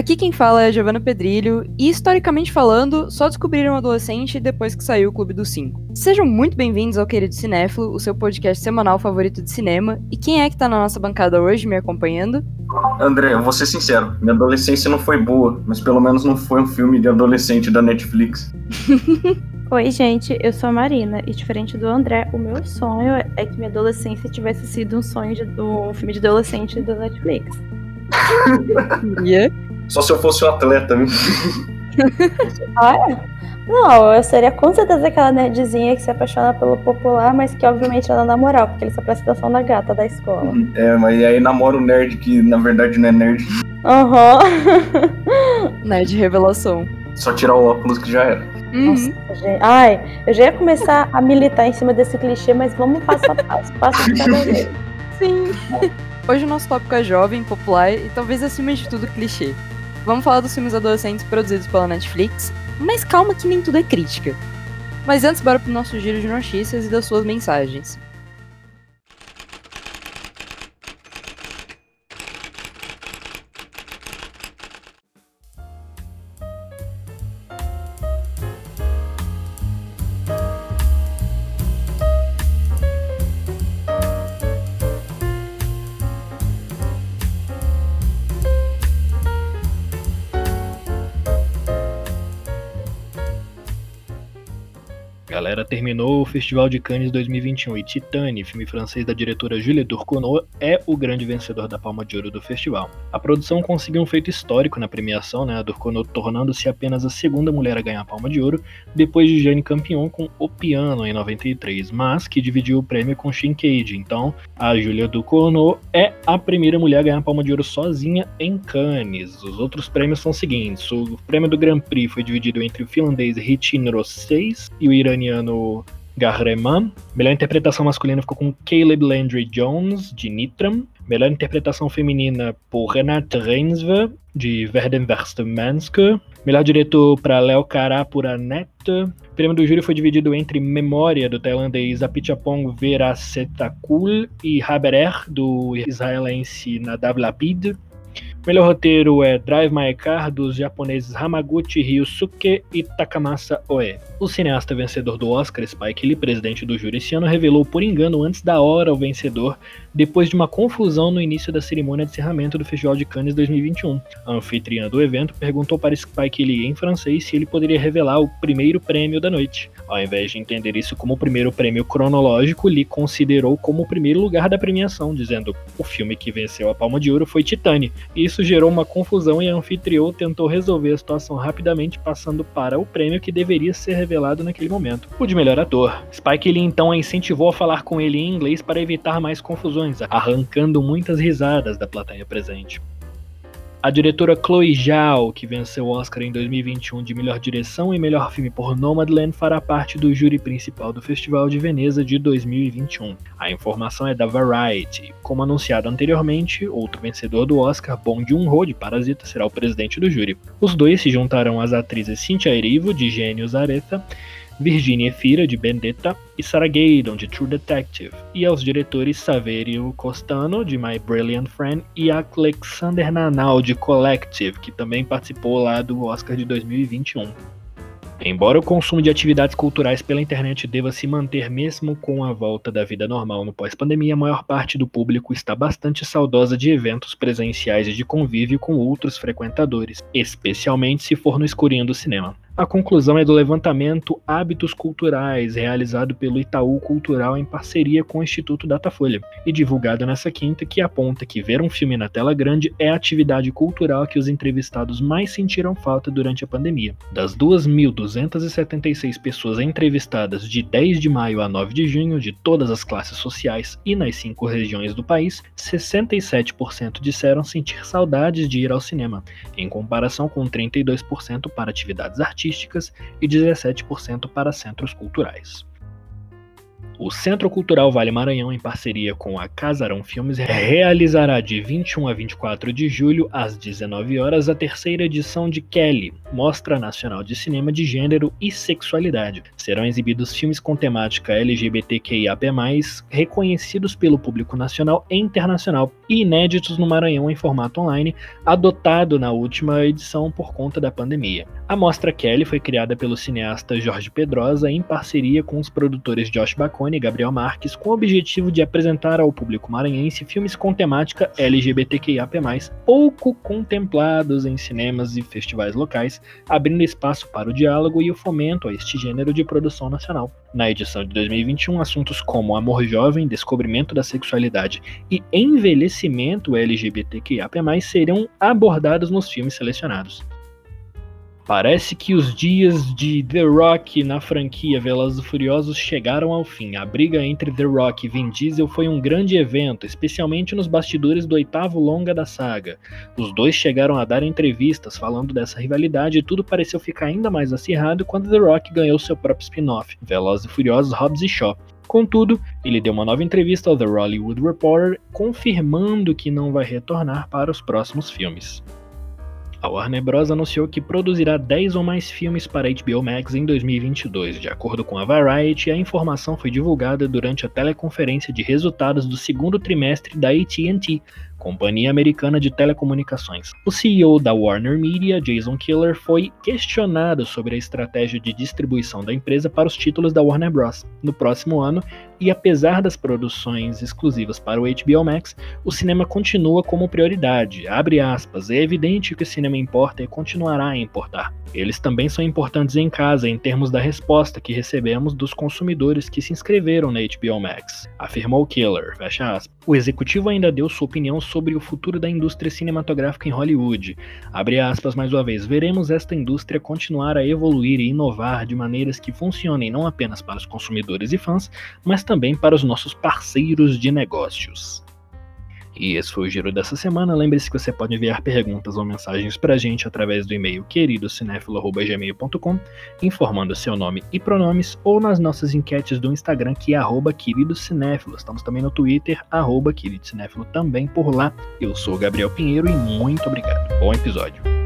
Aqui quem fala é Giovanna Pedrilho, e historicamente falando, só descobriram adolescente depois que saiu o Clube dos Cinco. Sejam muito bem-vindos ao Querido Cinéfilo, o seu podcast semanal favorito de cinema. E quem é que tá na nossa bancada hoje me acompanhando? André, eu vou ser sincero, minha adolescência não foi boa, mas pelo menos não foi um filme de adolescente da Netflix. Oi, gente, eu sou a Marina e diferente do André, o meu sonho é que minha adolescência tivesse sido um sonho de, do filme de adolescente da Netflix. Yeah. Só se eu fosse um atleta, viu? Ah, não, eu seria com certeza aquela nerdzinha que se apaixona pelo popular, mas que obviamente ela dá moral, porque ele só presta atenção na gata da escola. É, mas aí namora o nerd que na verdade não é nerd. Aham. Né, de revelação. Só tirar o óculos que já era. Uhum. Nossa, gente. Ai, eu já ia começar a militar em cima desse clichê, mas vamos passo a passo, passo de cada vez. Sim. Hoje o nosso tópico é jovem, popular e talvez acima de tudo clichê. Vamos falar dos filmes adolescentes produzidos pela Netflix, mas calma que nem tudo é crítica. Mas antes, bora pro nosso giro de notícias e das suas mensagens. Terminou o Festival de Cannes 2021 e Titane, filme francês da diretora Julie Durcournau, é o grande vencedor da Palma de Ouro do festival. A produção conseguiu um feito histórico na premiação, né, a Durcournau tornando-se apenas a segunda mulher a ganhar a Palma de Ouro, depois de Jane Campion com O Piano em 93, mas que dividiu o prêmio com Shinkeiji. Então, a Julia Durcournau é a primeira mulher a ganhar a Palma de Ouro sozinha em Cannes. Os outros prêmios são os seguintes: o prêmio do Grand Prix foi dividido entre o finlandês Ritin Rosseis e o iraniano Gahreman. Melhor interpretação masculina ficou com Caleb Landry Jones, de Nitram. Melhor interpretação feminina por Renate Reinsve, de Verden. Melhor diretor para Léo Cará por Annette. O prêmio do júri foi dividido entre Memória, do tailandês Apichapong Verasetakul, e Haberer, do israelense Nadav Lapid. Melhor roteiro é Drive My Car, dos japoneses Hamaguchi Ryusuke e Takamasa Oe. O cineasta vencedor do Oscar, Spike Lee, presidente do júri esse ano, revelou por engano antes da hora o vencedor, depois de uma confusão no início da cerimônia de encerramento do Festival de Cannes 2021. A anfitriã do evento perguntou para Spike Lee em francês se ele poderia revelar o primeiro prêmio da noite. Ao invés de entender isso como o primeiro prêmio cronológico, Lee considerou como o primeiro lugar da premiação, dizendo o filme que venceu a Palma de Ouro foi Titane. Isso gerou uma confusão e a anfitriã tentou resolver a situação rapidamente, passando para o prêmio que deveria ser revelado naquele momento, o de melhor ator. Spike Lee então a incentivou a falar com ele em inglês para evitar mais confusões, arrancando muitas risadas da plateia presente. A diretora Chloe Zhao, que venceu o Oscar em 2021 de melhor direção e melhor filme por Nomadland, fará parte do júri principal do Festival de Veneza de 2021. A informação é da Variety. Como anunciado anteriormente, outro vencedor do Oscar, Bong Joon-ho, de Parasita, será o presidente do júri. Os dois se juntarão às atrizes Cynthia Erivo, de Gênios Aretha, Virginia Efira, de Vendetta, e Sarah Gaydon, de True Detective, e aos diretores Saverio Costano, de My Brilliant Friend, e Alexander Nanau, de Collective, que também participou lá do Oscar de 2021. Embora o consumo de atividades culturais pela internet deva se manter mesmo com a volta da vida normal no pós-pandemia, a maior parte do público está bastante saudosa de eventos presenciais e de convívio com outros frequentadores, especialmente se for no escurinho do cinema. A conclusão é do levantamento Hábitos Culturais, realizado pelo Itaú Cultural em parceria com o Instituto Datafolha, e divulgado nessa quinta, que aponta que ver um filme na tela grande é a atividade cultural que os entrevistados mais sentiram falta durante a pandemia. Das 2.276 pessoas entrevistadas de 10 de maio a 9 de junho, de todas as classes sociais e nas cinco regiões do país, 67% disseram sentir saudades de ir ao cinema, em comparação com 32% para atividades artísticas e 17% para centros culturais. O Centro Cultural Vale Maranhão, em parceria com a Casarão Filmes, realizará de 21 a 24 de julho, às 19 horas, a terceira edição de Kelly, Mostra Nacional de Cinema de Gênero e Sexualidade. Serão exibidos filmes com temática LGBTQIAP+, reconhecidos pelo público nacional e internacional e inéditos no Maranhão em formato online, adotado na última edição por conta da pandemia. A Mostra Kelly foi criada pelo cineasta Jorge Pedrosa em parceria com os produtores Josh Bacone e Gabriel Marques, com o objetivo de apresentar ao público maranhense filmes com temática LGBTQIAP+, pouco contemplados em cinemas e festivais locais, abrindo espaço para o diálogo e o fomento a este gênero de produção nacional. Na edição de 2021, assuntos como amor jovem, descobrimento da sexualidade e envelhecimento LGBTQIAP+, serão abordados nos filmes selecionados. Parece que os dias de The Rock na franquia Velozes e Furiosos chegaram ao fim. A briga entre The Rock e Vin Diesel foi um grande evento, especialmente nos bastidores do oitavo longa da saga. Os dois chegaram a dar entrevistas falando dessa rivalidade e tudo pareceu ficar ainda mais acirrado quando The Rock ganhou seu próprio spin-off, Velozes e Furiosos Hobbs e Shaw. Contudo, ele deu uma nova entrevista ao The Hollywood Reporter, confirmando que não vai retornar para os próximos filmes. A Warner Bros. anunciou que produzirá 10 ou mais filmes para HBO Max em 2022. De acordo com a Variety, a informação foi divulgada durante a teleconferência de resultados do segundo trimestre da AT&T, companhia americana de telecomunicações. O CEO da Warner Media, Jason Killer, foi questionado sobre a estratégia de distribuição da empresa para os títulos da Warner Bros. no próximo ano, e apesar das produções exclusivas para o HBO Max, o cinema continua como prioridade. Aspas, é evidente que o cinema importa e continuará a importar. Eles também são importantes em casa em termos da resposta que recebemos dos consumidores que se inscreveram na HBO Max, afirmou Killer. Fecha aspas. O executivo ainda deu sua opinião sobre o futuro da indústria cinematográfica em Hollywood. Abre aspas mais uma vez. Veremos esta indústria continuar a evoluir e inovar de maneiras que funcionem não apenas para os consumidores e fãs, mas também para os nossos parceiros de negócios. E esse foi o giro dessa semana. Lembre-se que você pode enviar perguntas ou mensagens pra gente através do e-mail queridocinéfilo.gmail.com, informando seu nome e pronomes, ou nas nossas enquetes do Instagram, que é queridocinéfilo. Estamos também no Twitter, arroba queridocinéfilo, também por lá. Eu sou Gabriel Pinheiro e muito obrigado. Bom episódio.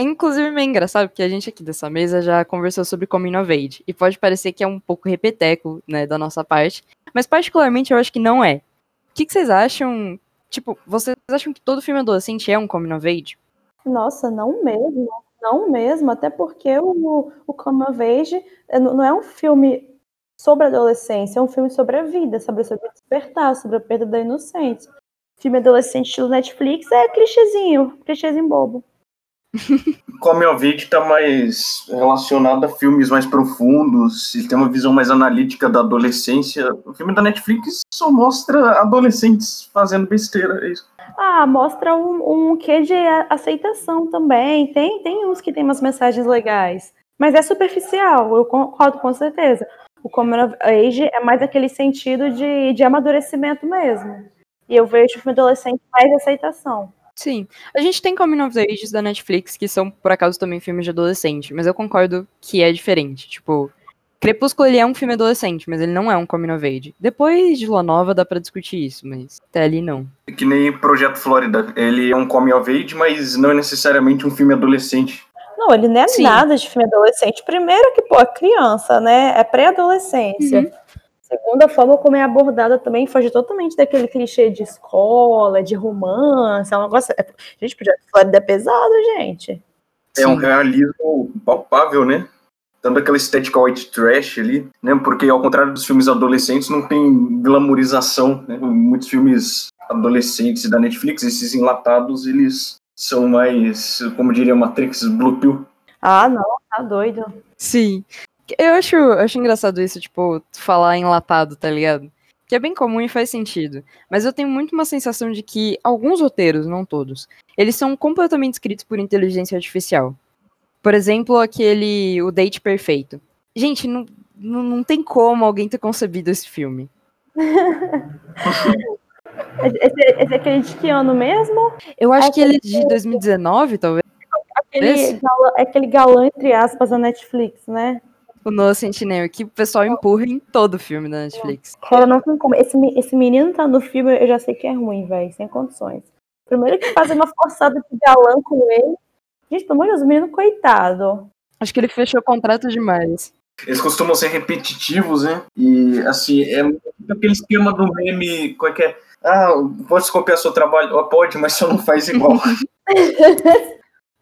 É inclusive meio engraçado, porque a gente aqui dessa mesa já conversou sobre Coming of Age, e pode parecer que é um pouco repeteco, né, da nossa parte, mas particularmente eu acho que não é. O que, que vocês acham? Tipo, vocês acham que todo filme adolescente é um Coming of Age? Nossa, não mesmo. Não mesmo, até porque o, o Come of Age é, não é um filme sobre adolescência, é um filme sobre a vida, sobre, sobre despertar, sobre a perda da inocência. Filme adolescente estilo Netflix é clichêzinho, clichêzinho bobo. Come of Age tá mais relacionado a filmes mais profundos e tem uma visão mais analítica da adolescência. O filme da Netflix só mostra adolescentes fazendo besteira, é isso. Ah, mostra um, um quê de aceitação também. Tem, tem uns que tem umas mensagens legais. Mas é superficial, eu concordo com certeza. O Come of Age é mais aquele sentido de, de amadurecimento mesmo. E eu vejo o filme adolescente mais aceitação. Sim. A gente tem Coming of Ages da Netflix, que são, por acaso, também filmes de adolescente, mas eu concordo que é diferente. Tipo, Crepúsculo ele é um filme adolescente, mas ele não é um Coming of Age. Depois de Lua Nova dá pra discutir isso, mas até ali não. É que nem Projeto Flórida. Ele é um Coming of Age, mas não é necessariamente um filme adolescente. Não, ele não é Sim. nada de filme adolescente. Primeiro que, pô, é criança, né? É pré-adolescência. Uhum. Segunda forma como é abordada também foge totalmente daquele clichê de escola, de romance, é um negócio. É, gente, Projeto Flórida é pesado, gente. É um realismo palpável, né? Dando aquela estética white trash ali, né? Porque ao contrário dos filmes adolescentes, não tem glamorização, né? Muitos filmes adolescentes da Netflix, esses enlatados, eles são mais, como diria Matrix, blue pill. Ah, não, tá doido. Sim. Eu acho, acho engraçado isso, tipo, falar enlatado, tá ligado? Que é bem comum e faz sentido. Mas eu tenho muito uma sensação de que alguns roteiros, não todos, eles são completamente escritos por inteligência artificial. Por exemplo, aquele O Date Perfeito. Gente, não, não, não tem como alguém ter concebido esse filme. Esse, esse é aquele de que ano mesmo? Eu acho É que ele é de 2019, talvez. Aquele galã, aquele galã, entre aspas, da Netflix, né? O Noah Centineo, que o pessoal empurra em todo filme da Netflix. Cara, não tem como. Esse, esse menino tá no filme, eu já sei que é ruim, velho, sem condições. Primeiro que fazem uma forçada de galã com ele. Gente, pelo amor de Deus, o menino coitado. Acho que ele fechou contrato demais. Eles costumam ser repetitivos, né? E, assim, é muito aquele esquema do meme, qual é que é? Ah, pode copiar seu trabalho? Oh, pode, mas só não faz igual.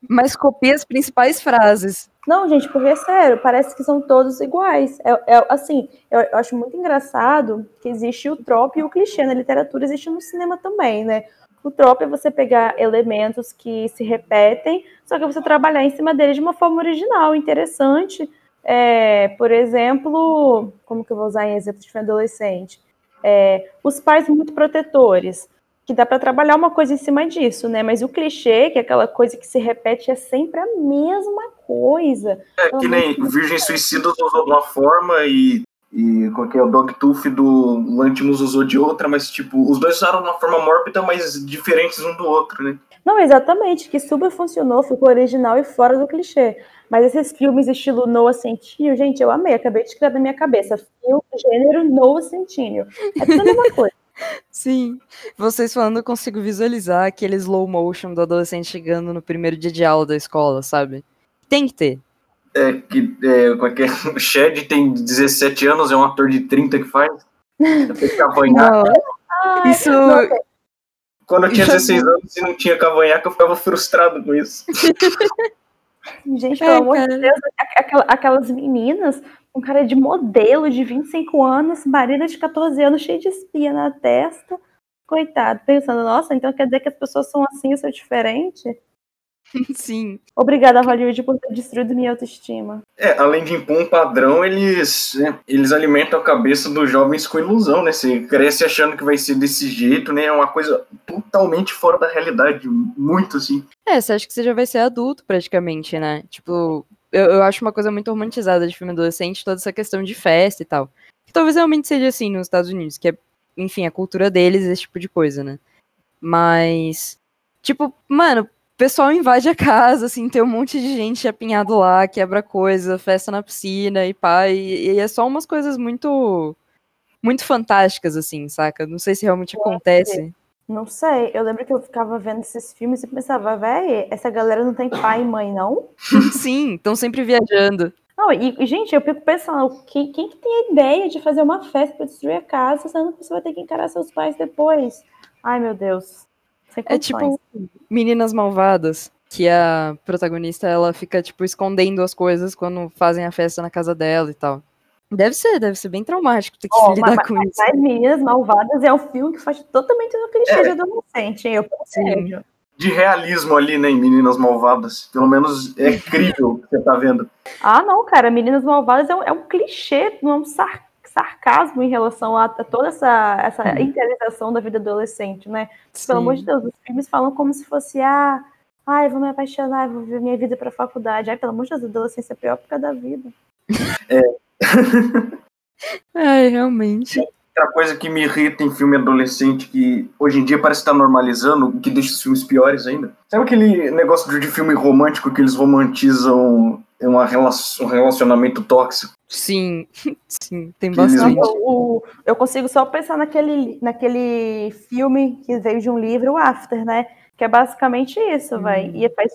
Mas copia as principais frases. Não, gente, porque é sério, parece que são todos iguais. É, é- assim, eu, eu acho muito engraçado que existe o trope e o clichê na literatura, existe no cinema também, né? O trope é você pegar elementos que se repetem, só que você trabalhar em cima deles de uma forma original, interessante. É, por exemplo, como que eu vou usar em exemplo de filme adolescente? É, os pais muito protetores, que dá para trabalhar uma coisa em cima disso, né? Mas o clichê, que é aquela coisa que se repete, é sempre a mesma coisa. É que nem Virgem Suicidas usou de uma forma e, e qual que é o Dogtooth do Lantimos usou de outra, mas tipo, os dois usaram de uma forma mórbida, mas diferentes um do outro, né? Não, exatamente, que super funcionou, ficou original e fora do clichê. Mas esses filmes estilo Noah Centineo, gente, eu amei, acabei de escrever na minha cabeça. Filme, gênero Noah Centineo. É tudo a mesma coisa. Sim. Vocês falando, eu consigo visualizar aquele slow motion do adolescente chegando no primeiro dia de aula da escola, sabe? Tem que ter. É que é, qual que é? o Shed tem 17 anos, é um ator de 30 que faz. Tem cavanhaque. Isso. não, Quando eu tinha Já 16 anos e não tinha cavanhaque, eu ficava frustrado com isso. gente, É, pelo amor cara. de Deus, aquela- aquelas meninas com cara de modelo de 25 anos, marido de 14 anos, cheio de espia na testa. Coitado, pensando, nossa, então quer dizer que as pessoas são assim, eu sou diferente? Sim. Obrigada, Hollywood, por ter destruído minha autoestima. É, além de impor um padrão, eles, eles alimentam a cabeça dos jovens com ilusão, né? Você cresce achando que vai ser desse jeito, né? É uma coisa totalmente fora da realidade, muito assim. É, você acha que você já vai ser adulto praticamente, né? Tipo, eu, eu acho uma coisa muito romantizada de filme adolescente, toda essa questão de festa e tal. Que talvez realmente seja assim nos Estados Unidos, que é, enfim, a cultura deles, esse tipo de coisa, né? Mas, tipo, mano, pessoal invade a casa, assim, tem um monte de gente apinhado lá, quebra coisa, festa na piscina e pá, e, e é só umas coisas muito. Muito fantásticas, assim, saca? Não sei se realmente acontece. Não sei, eu lembro que eu ficava vendo esses filmes e pensava, véi, essa galera não tem pai e mãe, não? Sim, estão sempre viajando. Não, e, gente, eu fico pensando, quem, quem que tem a ideia de fazer uma festa pra destruir a casa, sendo que você vai ter que encarar seus pais depois? Ai, meu Deus. É tipo Meninas Malvadas, que a protagonista ela fica tipo escondendo as coisas quando fazem a festa na casa dela e tal. Deve ser, deve ser bem traumático ter que Ó, lidar mas- com mas isso. As Meninas Malvadas é um filme que faz totalmente no clichê É. de adolescente, hein? Eu. De realismo ali, né, em Meninas Malvadas. Pelo menos é crível o que você tá vendo. Ah, não, cara, Meninas Malvadas é um, é um clichê, não é um sar- sarcasmo em relação a, a toda essa, essa Uhum. idealização da vida adolescente, né? Pelo amor de Deus, os filmes falam como se fosse, ah, ai, eu vou me apaixonar, vou viver minha vida pra faculdade. Ai, pelo amor de Deus, a adolescência é a pior época da vida. É, realmente. Outra coisa que me irrita em filme adolescente, que hoje em dia parece estar normalizando, o que deixa os filmes piores ainda. Sabe aquele negócio de- filme romântico que eles romantizam um relacionamento tóxico? Sim, sim, tem Que bastante. Não, o- eu consigo só pensar naquele, naquele filme que veio de um livro, o After, né? Que é basicamente isso, Hum. vai. E faz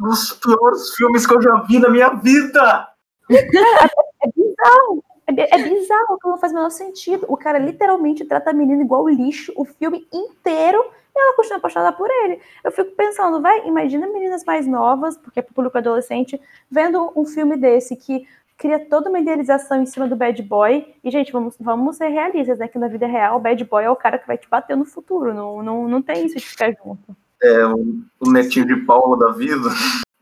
Um dos piores filmes que eu já vi na minha vida! É bizarro. É, é bizarro, aquilo não faz o menor sentido. O cara literalmente trata a menina igual lixo o filme inteiro e ela continua apaixonada por ele. Eu fico pensando, vai, imagina meninas mais novas, porque é público adolescente, vendo um filme desse que cria toda uma idealização em cima do bad boy. E, gente, vamos, vamos ser realistas, né? Que na vida real, o bad boy é o cara que vai te bater no futuro. Não, não, não tem isso de ficar junto. É, o, o netinho de Paula da vida.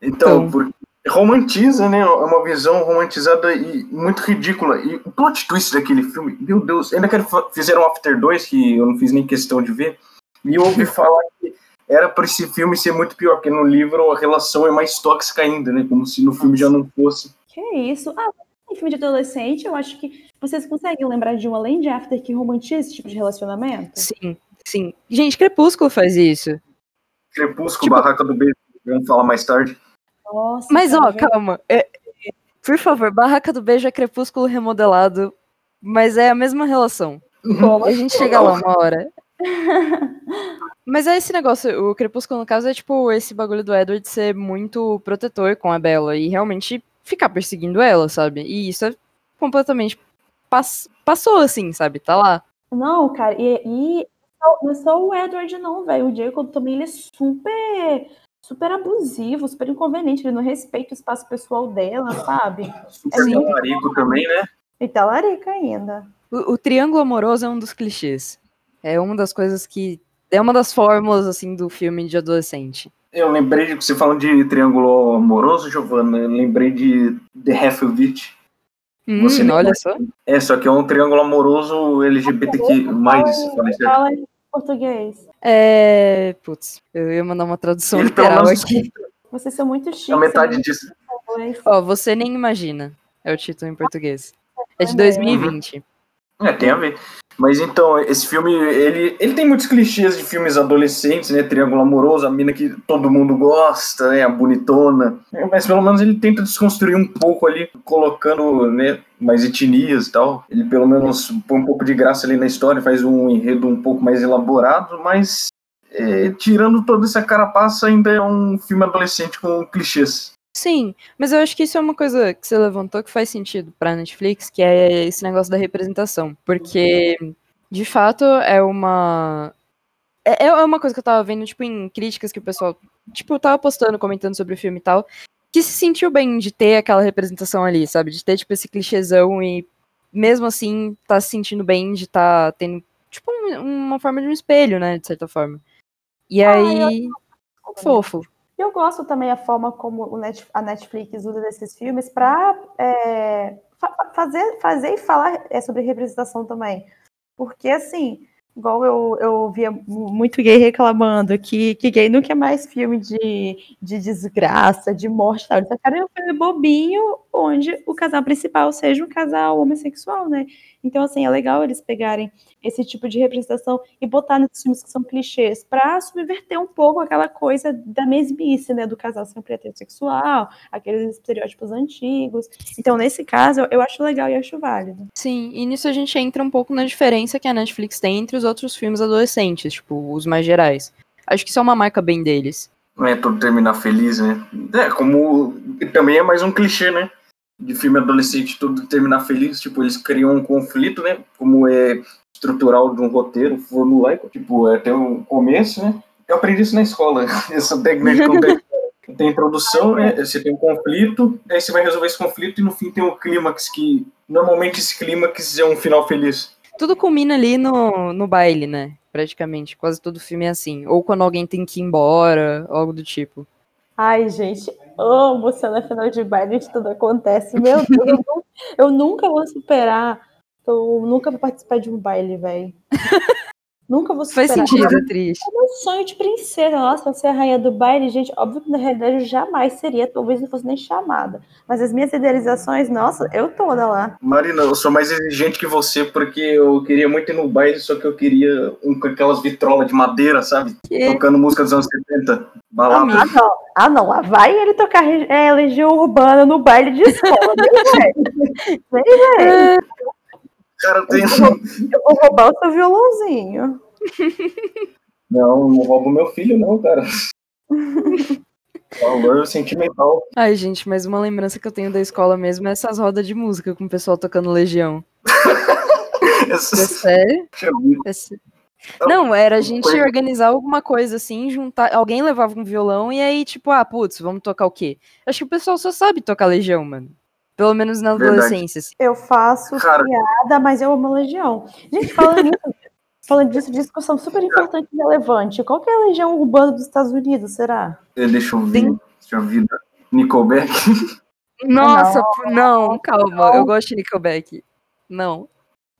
Então, Então. porque romantiza, né? É uma visão romantizada e muito ridícula. E o plot twist daquele filme, meu Deus, ainda que fizeram After 2, que eu não fiz nem questão de ver, e eu ouvi falar que era para esse filme ser muito pior, porque no livro a relação é mais tóxica ainda, né? Como se no filme já não fosse. Que isso? Ah, em filme de adolescente, eu acho que vocês conseguem lembrar de um além de After que romantiza esse tipo de relacionamento? Sim, Sim. Gente, Crepúsculo faz isso. Crepúsculo, Tipo- Barraca do Beijo, vamos falar mais tarde. Nossa, Mas, cara, ó, calma. É- por favor, Barraca do Beijo é Crepúsculo remodelado, mas é a mesma relação. como A gente chega lá uma hora. Mas é esse negócio, o Crepúsculo, no caso, é tipo esse bagulho do Edward ser muito protetor com a Bella e realmente ficar perseguindo ela, sabe? E isso é completamente pass- passou assim, sabe? Tá lá. Não, cara, e, e não é só o Edward, não, velho. O Jacob também ele é super, super abusivo, super inconveniente. Ele não respeita o espaço pessoal dela, sabe? Super Sim. talarico também, né? E tá larica ainda. O, o triângulo amoroso é um dos clichês. É uma das coisas que. É uma das fórmulas, assim, do filme de adolescente. Eu lembrei de você falando de triângulo amoroso, Giovanna. Eu lembrei de The Half of It. Hum, Você nem olha só. É, só que é um triângulo amoroso LGBTQ, mais, certo. Fala em português. É. Putz, eu ia mandar uma tradução Ele literal menos aqui. Vocês são muito chiques. é a metade são disso. Ó, você nem imagina. É o título em português. É de Também. 2020. É, tem a ver. Mas então, esse filme, ele, ele tem muitos clichês de filmes adolescentes, né? Triângulo amoroso, a mina que todo mundo gosta, né? A bonitona. Mas pelo menos ele tenta desconstruir um pouco ali, colocando, né? Mais etnias e tal. Ele pelo menos põe um pouco de graça ali na história, faz um enredo um pouco mais elaborado, mas é, tirando toda essa carapaça, ainda é um filme adolescente com clichês. Sim, mas eu acho que isso é uma coisa que você levantou que faz sentido pra Netflix, que é esse negócio da representação. Porque, de fato, é uma. É, é uma coisa que eu tava vendo, tipo, em críticas que o pessoal, tipo, tava postando, comentando sobre o filme e tal, que se sentiu bem de ter aquela representação ali, sabe? De ter, tipo, esse clichêzão e, mesmo assim, tá se sentindo bem de tá tendo, tipo, um- uma forma de um espelho, né, de certa forma. E aí. Fofo. E eu gosto também a forma como a Netflix usa desses filmes para fazer, fazer e falar é, sobre representação também. Porque, assim, igual eu, eu via mu- muito gay reclamando que, que gay não quer mais filme de, de desgraça, de morte tal. Eles só querem um filme bobinho onde o casal principal seja um casal homossexual, né? Então, assim, é legal eles pegarem esse tipo de representação e botar nesses filmes que são clichês para subverter um pouco aquela coisa da mesmice, né? Do casal sempre heterossexual, aqueles estereótipos antigos. Então, nesse caso, eu acho legal e acho válido. Sim, e nisso a gente entra um pouco na diferença que a Netflix tem entre os outros filmes adolescentes, tipo, os mais gerais. Acho que isso é uma marca bem deles. É tudo terminar feliz, né? É, como. Também é mais um clichê, né? De filme adolescente, tudo terminar feliz. Tipo, eles criam um conflito, né? Como é estrutural de um roteiro formulaico. Tipo, é, tem um começo, né? Eu aprendi isso na escola, essa técnica de história. Tem introdução, né? Você tem um conflito, aí você vai resolver esse conflito e no fim tem um clímax que. Normalmente esse clímax é um final feliz. Tudo culmina ali no, no baile, né? Praticamente. Quase todo filme é assim. Ou quando alguém tem que ir embora, algo do tipo. Ai, gente, amo cena final de baile onde tudo acontece. Meu Deus, eu, nu- eu nunca vou superar. Eu nunca vou participar de um baile, velho. Nunca vou superar. Faz sentido, é triste. É meu sonho de princesa. Nossa, eu ser a rainha do baile, gente. Óbvio que na realidade eu jamais seria, talvez não fosse nem chamada. Mas as minhas idealizações, nossa, eu toda lá. Marina, eu sou mais exigente que você porque eu queria muito ir no baile, só que eu queria um com aquelas vitrolas de madeira, sabe? Que- Tocando música dos anos 70. Balada. Ah, não. Ah, não. Lá vai ele tocar é, Legião Urbana no baile de escola. né, velho? Vem, velho. Cara, tem. Eu vou roubar o seu violãozinho. Não, não roubo meu filho, não, cara. Valor sentimental. Ai, gente, mas uma lembrança que eu tenho da escola mesmo é essas rodas de música com o pessoal tocando Legião. É sério? É sé- Não, era a gente Foi- organizar alguma coisa assim, juntar. Alguém levava um violão e aí, tipo, ah, putz, vamos tocar o quê? Acho que o pessoal só sabe tocar Legião, mano. Pelo menos na adolescência. assim. Eu faço Cara. piada, mas eu amo Legião. Gente, falando nisso, falando disso, discussão super importante e relevante. Qual que é a Legião Urbana dos Estados Unidos, será? Eh, Deixa eu ver. Deixa eu ver. Nickelback. Nossa, p- não, calma. Eu gosto de Nickelback. Não.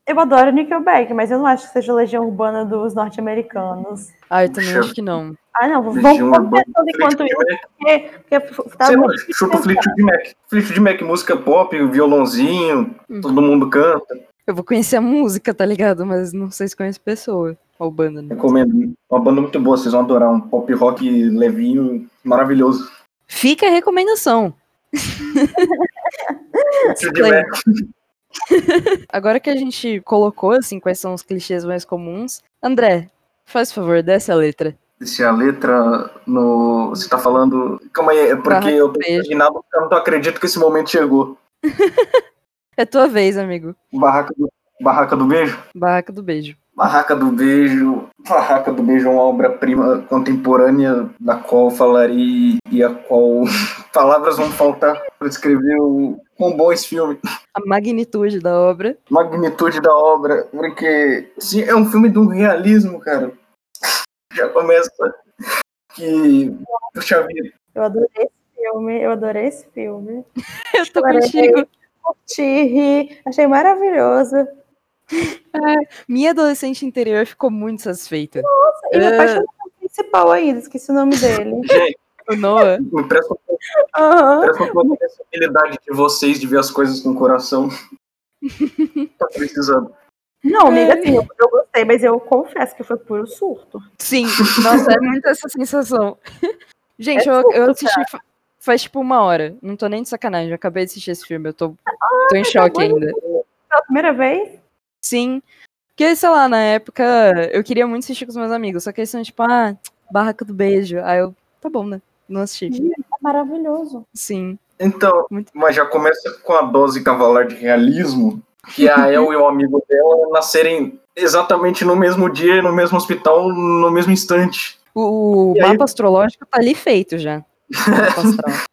Eu adoro Nickelback, mas eu não acho que seja a Legião Urbana dos norte-americanos. Ah, eu também acho que não. Ah, não, vamos, pensando enquanto isso, porque, porque tá Sei lá, chupa o Fleetwood Mac. Fleetwood Mac, música pop, violãozinho, Hum. todo mundo canta. Eu vou conhecer a música, tá ligado? Mas não sei se conheço pessoa. Ou banda, né? Recomendo. Uma banda muito boa, vocês vão adorar. Um pop rock levinho, maravilhoso. Fica a recomendação. Agora que a gente colocou, assim, quais são os clichês mais comuns, André, faz favor, desce a letra. Se a letra no. Você tá falando. Calma aí, é porque eu tô porque eu não acredito que esse momento chegou. É tua vez, amigo. Barraca do, Barraca do Beijo? Barraca do beijo. Barraca do Beijo. Barraca do Beijo é uma obra-prima contemporânea da qual falarei e a qual palavras vão faltar para descrever o quão bom esse filme. A magnitude da obra. Magnitude da obra, porque sim, é um filme de um realismo, cara. Já começa que. Puxa vida. Eu adorei esse filme, eu adorei esse filme. Eu tô Chorei. contigo. Curti, ri, achei maravilhoso. Minha adolescente interior ficou muito satisfeita. E me É. apaixonei pelo principal ainda, esqueci o nome dele. O Noah. me presta, um dessa habilidade de vocês de ver as coisas com o coração. tá precisando. Não, amiga, assim, eu, eu gostei, mas eu confesso que foi puro surto. Sim, nossa, é muito essa sensação. Gente, É eu, eu surto, assisti fa- faz tipo uma hora. Não tô nem de sacanagem, eu acabei de assistir esse filme, eu tô, tô em choque ainda. Pela primeira vez? Sim. Porque, sei lá, na época eu queria muito assistir com os meus amigos, só que eles são tipo, ah, Barraca do Beijo. Aí eu, tá bom, né? Não assisti. É maravilhoso. Sim. Então, Muito- mas já começa com a dose cavalar de realismo, que a El e o amigo dela nascerem exatamente no mesmo dia, no mesmo hospital, no mesmo instante. O, o E aí- mapa astrológico tá ali feito já. Mapa.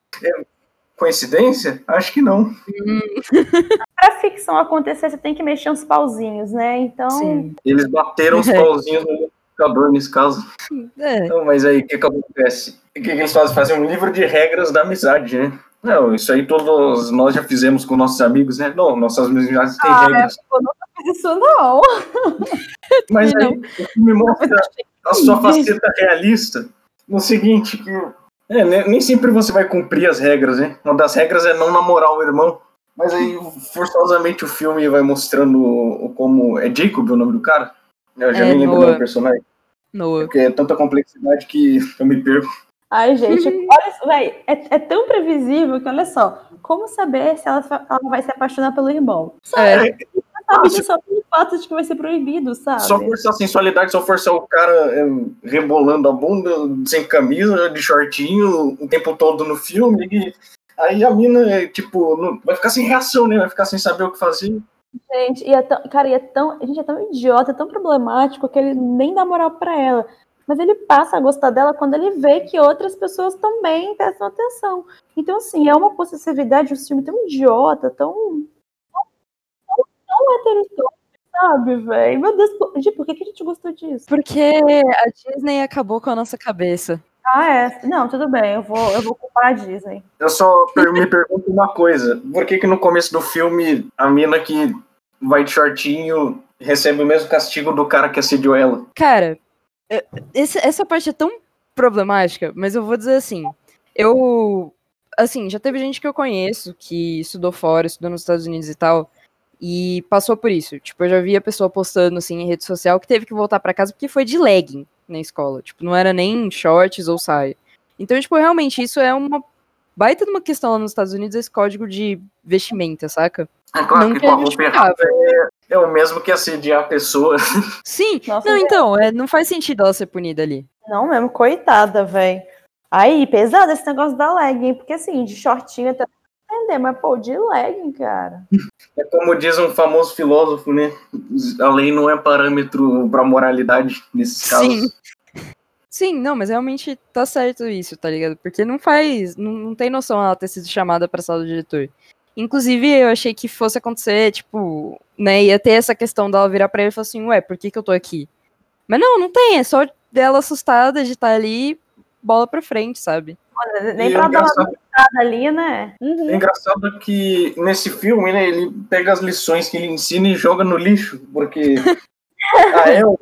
Coincidência? Acho que não. Pra ficção acontecer, você tem que mexer uns pauzinhos, né? Então, Sim. Eles bateram os pauzinhos no liquidificador nesse caso. É, Não, mas aí, o que, que acontece? O que, que eles fazem? Fazem um livro de regras da amizade, né? Não, isso aí todos nós já fizemos com nossos amigos, né? Não, nossas amizades têm Ah, regras. eu nunca fiz isso, não. Mas aí, não. o filme mostra a sua faceta realista no seguinte, que é, ne- nem sempre você vai cumprir as regras, né? Uma das regras é não namorar o irmão. Mas aí, forçosamente, o filme vai mostrando o- o como... É Jacob o nome do cara? Eu já É, nem lembro do personagem. Noah. Porque é tanta complexidade que eu me perco. Ai, gente, olha véi, é, é tão previsível que, olha só, como saber se ela, ela vai se apaixonar pelo irmão? É, Sabe disso só pelo fato de que vai ser proibido, sabe? Só forçar a sensualidade, só forçar o cara é, rebolando a bunda, sem camisa, de shortinho, o tempo todo no filme. E aí a mina, é, tipo, não- vai ficar sem reação, né? Vai ficar sem saber o que fazer. Gente, e é tão, cara, e é tão, a gente é tão idiota, é tão problemático que ele nem dá moral pra ela. Mas ele passa a gostar dela quando ele vê que outras pessoas também prestam atenção. Então, assim, é uma possessividade, um filme tão idiota, tão. tão, tão sabe, velho? Meu Deus, por, gente, por que, que a gente gostou disso? porque a Disney acabou com a nossa cabeça. Ah, é. Não, tudo bem, eu vou, eu vou culpar a Disney. Eu só me pergunto uma coisa: por que, que no começo do filme a mina que vai de shortinho recebe o mesmo castigo do cara que assediou ela? Cara, é- essa parte é tão problemática, mas eu vou dizer assim, eu, assim, já teve gente que eu conheço que estudou fora, estudou nos Estados Unidos e tal, e passou por isso. Tipo, eu já vi a pessoa postando, assim, em rede social que teve que voltar pra casa porque foi de legging na escola. Tipo, não era nem shorts ou saia. Então, tipo, realmente, isso é uma baita de uma questão lá nos Estados Unidos, esse código de vestimenta, saca? É claro Não que a é roupa errada justificável. é, é o mesmo que assediar a pessoa. Sim, Nossa, não, gente. então, é, não faz sentido ela ser punida ali. Não mesmo, coitada, velho. Aí, pesado esse negócio da legging, porque assim, de shortinho até entender, mas pô, de legging, cara. É como diz um famoso filósofo, né? A lei não é parâmetro para moralidade nesses casos. Sim. Sim, não, mas realmente tá certo isso, tá ligado? Porque não faz. Não, não tem noção ela ter sido chamada pra sala do diretor. Inclusive, eu achei que fosse acontecer, tipo, né? Ia ter essa questão dela virar pra ele e falar assim, ué, por que, que eu tô aqui? Mas não, não tem, é só dela assustada de estar ali, bola pra frente, sabe? Nem E pra é dar uma entrada ali, né? Uhum. é engraçado que nesse filme, né, ele pega as lições que ele ensina e joga no lixo, porque a El,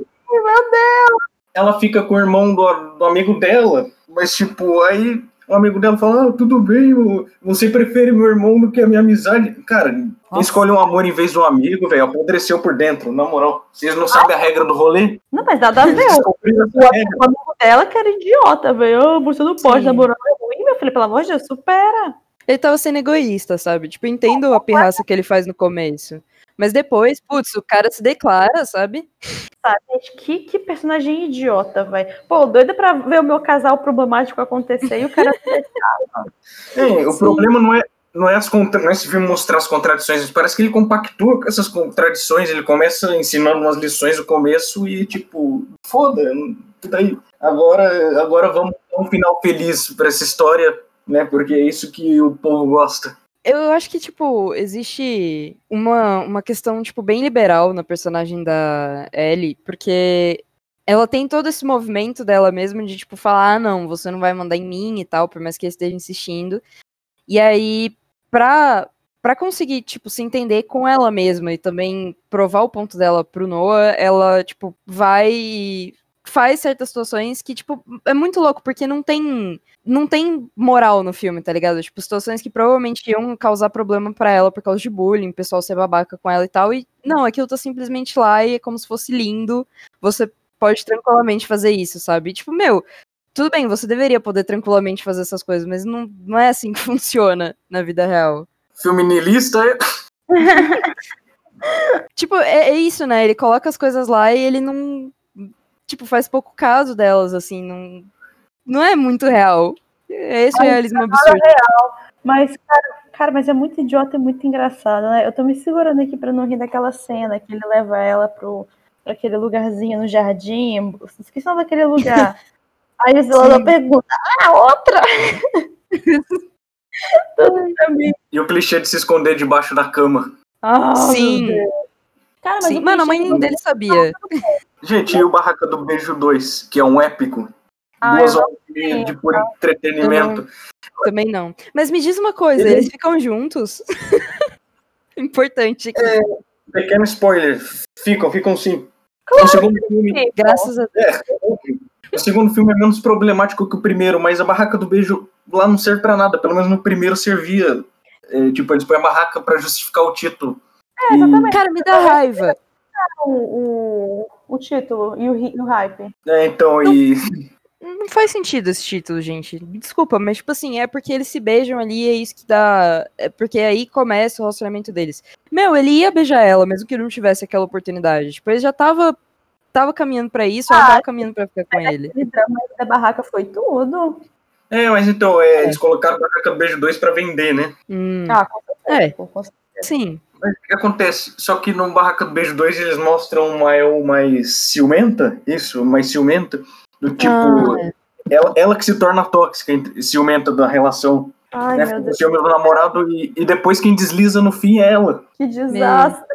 ela fica com o irmão do, do amigo dela, mas tipo, aí o amigo dela fala, ah, tudo bem, você prefere meu irmão do que a minha amizade. Cara, Quem escolhe um amor em vez de um amigo, velho, apodreceu por dentro, na moral. Vocês não sabem a regra do rolê? Não, mas nada a ver. O amigo dela que era idiota, velho. Você não pode namorar é ruim, meu filho. Pelo amor de Deus, supera. Ele tava sendo egoísta, sabe? Tipo, eu entendo a pirraça que ele faz no começo. Mas depois, putz, o cara se declara, sabe? Sabe, gente, que, que personagem idiota, velho. Pô, doida pra ver o meu casal problemático acontecer e o cara. É, o Sim. problema não é, não é as contra... não é esse filme mostrar as contradições, parece que ele compactua com essas contradições, ele começa ensinando umas lições no começo e tipo, foda, tudo aí. Agora, agora vamos ter um final feliz pra essa história, né? Porque é isso que o povo gosta. Eu acho que, tipo, existe uma, uma questão, tipo, bem liberal na personagem da Ellie, porque ela tem todo esse movimento dela mesma de, tipo, falar, ah, não, você não vai mandar em mim e tal, por mais que ele esteja insistindo. E aí, pra, pra conseguir, tipo, se entender com ela mesma e também provar o ponto dela pro Noah, ela, tipo, vai faz certas situações que, tipo, é muito louco, porque não tem não tem moral no filme, tá ligado? Tipo, situações que provavelmente iam causar problema pra ela por causa de bullying, o pessoal ser babaca com ela e tal. E não, aquilo tá simplesmente lá e é como se fosse lindo. Você pode tranquilamente fazer isso, sabe? E, tipo, meu, tudo bem, você deveria poder tranquilamente fazer essas coisas, mas não, não é assim que funciona na vida real. Filme niilista é. Tipo, é, é isso, né? Ele coloca as coisas lá e ele não. Tipo, faz pouco caso delas, assim. Não, não é muito real. É esse o realismo absurdo. Mas, cara, cara, mas é muito idiota e muito engraçado, né? Eu tô me segurando aqui pra não rir daquela cena que ele leva ela pro, pra aquele lugarzinho no jardim. Esqueci o daquele lugar. Aí o zelador pergunta, ah, outra! E o clichê de se esconder debaixo da cama. Ah, Sim. Cara, mas Sim, o mano, a mãe dele sabia. Gente, e o Barraca do Beijo 2, que é um épico? Ah, Duas horas e meia de puro entretenimento. Também não. Mas me diz uma coisa, Ele- eles ficam juntos? Importante aqui. Pequeno spoiler. Ficam, ficam sim. o segundo filme, Graças a Deus. o segundo filme é menos problemático que o primeiro, mas a barraca do beijo lá não serve pra nada. Pelo menos no primeiro servia. É, tipo, eles põem a barraca pra justificar o título. É, exatamente. Cara, me dá raiva. O, o, o título e o, ri- e o hype. É, então, e. Não faz sentido esse título, gente. Desculpa, mas tipo assim, é porque eles se beijam ali, é isso que dá. É porque aí começa o relacionamento deles. Meu, ele ia beijar ela, mesmo que ele não tivesse aquela oportunidade. Tipo, ele já tava. Tava caminhando pra isso, ela tava caminhando pra ficar com ele. Aquele drama da barraca foi tudo. É, mas então, é, eles colocaram a barraca beijo 2 pra vender, né? Hum, Ah, com certeza. É. com certeza. sim. Mas o que acontece? Só que no Barraca do Beijo 2 eles mostram uma El mais ciumenta, isso, mais ciumenta, do tipo, Ah, é. ela, ela que se torna tóxica, ciumenta da relação, Ai, né? meu Deus. ciúme do namorado e, e depois quem desliza no fim é ela. Que desastre.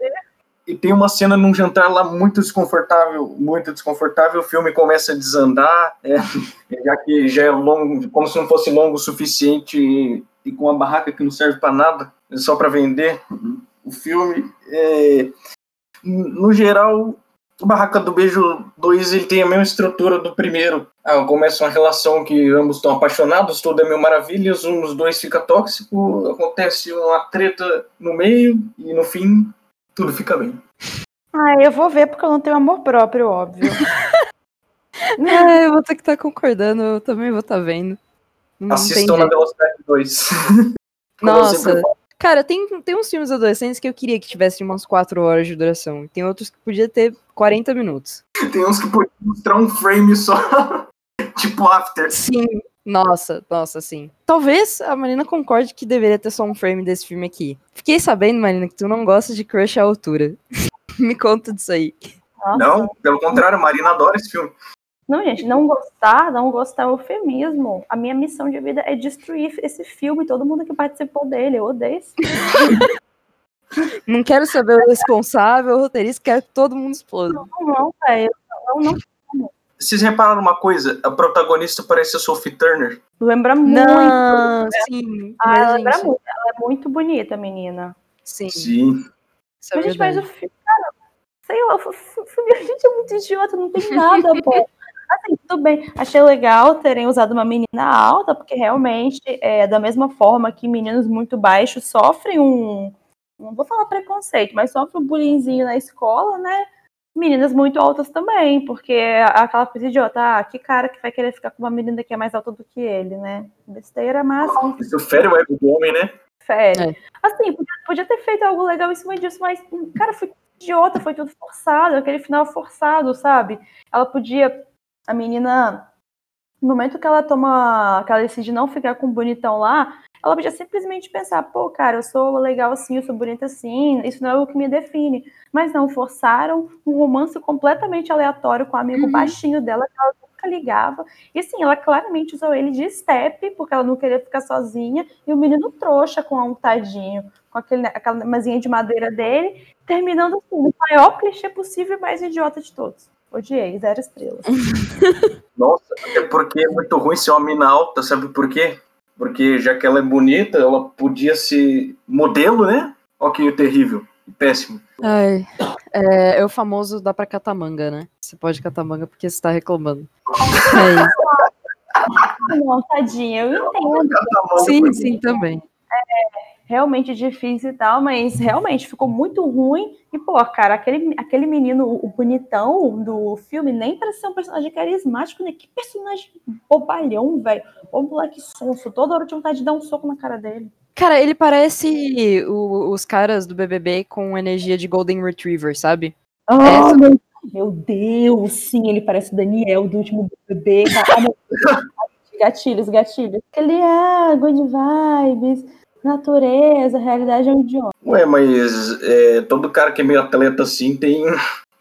E tem uma cena num jantar lá muito desconfortável, muito desconfortável, o filme começa a desandar, é, já que já é longo, como se não fosse longo o suficiente e, e com uma barraca que não serve pra nada, é só pra vender o filme. é, no geral, o Barraca do Beijo 2 ele tem a mesma estrutura do primeiro. Ah, começa uma relação que ambos estão apaixonados, tudo é mil maravilhas, um dos dois fica tóxico, acontece uma treta no meio e no fim tudo fica bem. Ai, eu vou ver porque eu não tenho amor próprio, óbvio. É, eu vou ter que estar concordando, eu também vou estar vendo. Não Assistam na. Velocidade 2. Como eu Nossa. Cara, tem, tem uns filmes adolescentes que eu queria que tivesse umas 4 horas de duração. E tem outros que podia ter 40 minutos. Tem uns que podiam mostrar um frame só. tipo After. Sim. Nossa, nossa, sim. Talvez a Marina concorde que deveria ter só um frame desse filme aqui. Fiquei sabendo, Marina, que tu não gosta de crush à altura. Me conta disso aí. Nossa. Não, pelo contrário, a Marina adora esse filme. Não, gente, não gostar, não gostar é eufemismo. A minha missão de vida é destruir esse filme e todo mundo que participou dele. Eu odeio esse filme. Não quero saber o responsável, o roteirista, quero que todo mundo exploda. Não, não, velho. Não, não. Vocês repararam uma coisa? A protagonista parece a Sophie Turner. Lembra muito. Não, sim. Ah, ela lembra muito. Ela é muito bonita, menina. Sim, Sim. é Mas, gente, mas o filme, cara, sei lá, o filme, a gente é muito idiota, não tem nada bom. Assim, tudo bem, achei legal terem usado uma menina alta, porque realmente, é, da mesma forma que meninos muito baixos sofrem um, não vou falar preconceito, mas sofre um bullyingzinho na escola, né? Meninas muito altas também, porque é aquela coisa idiota, ah, que cara que vai querer ficar com uma menina que é mais alta do que ele, né? Besteira, mas. Isso fere o ego do homem, né? Fere. É. Assim, podia, podia ter feito algo legal em cima disso, mas, cara, foi idiota, foi tudo forçado, aquele final forçado, sabe? Ela podia. A menina. No momento que ela toma. que ela decide não ficar com o bonitão lá, ela podia simplesmente pensar, pô, cara, eu sou legal assim, eu sou bonita assim, isso não é o que me define. Mas não, forçaram um romance completamente aleatório com o amigo Uhum. baixinho dela, que ela nunca ligava. E assim, ela claramente usou ele de step, porque ela não queria ficar sozinha, e o menino trouxa com um tadinho, com aquele, aquela mesinha de madeira dele, terminando assim, o maior clichê possível e mais idiota de todos. Odiei, zero estrelas. Nossa, até porque é muito ruim ser uma mina alta, sabe por quê? Porque já que ela é bonita, ela podia ser modelo, né? Ó que terrível, péssimo. Ai, é, é o famoso dá pra catar manga, né? Você pode catar manga porque você tá reclamando. É isso. Não, tadinha, eu entendo. Sim, sim, também. Realmente difícil e tal, mas realmente ficou muito ruim. E, pô, cara, aquele, aquele menino, o o bonitão do filme, nem parece ser um personagem carismático, né? Que personagem bobalhão, velho. Ô moleque sonso, toda hora eu tinha vontade de dar um soco na cara dele. Cara, ele parece o- os caras do BBB com energia de Golden Retriever, sabe? Ah, meu, meu Deus, sim, ele parece o Daniel do último bebê. Ah, gatilhos, gatilhos. Ele é good vibes, natureza, realidade é um idiota. Ué, mas é, todo cara que é meio atleta assim tem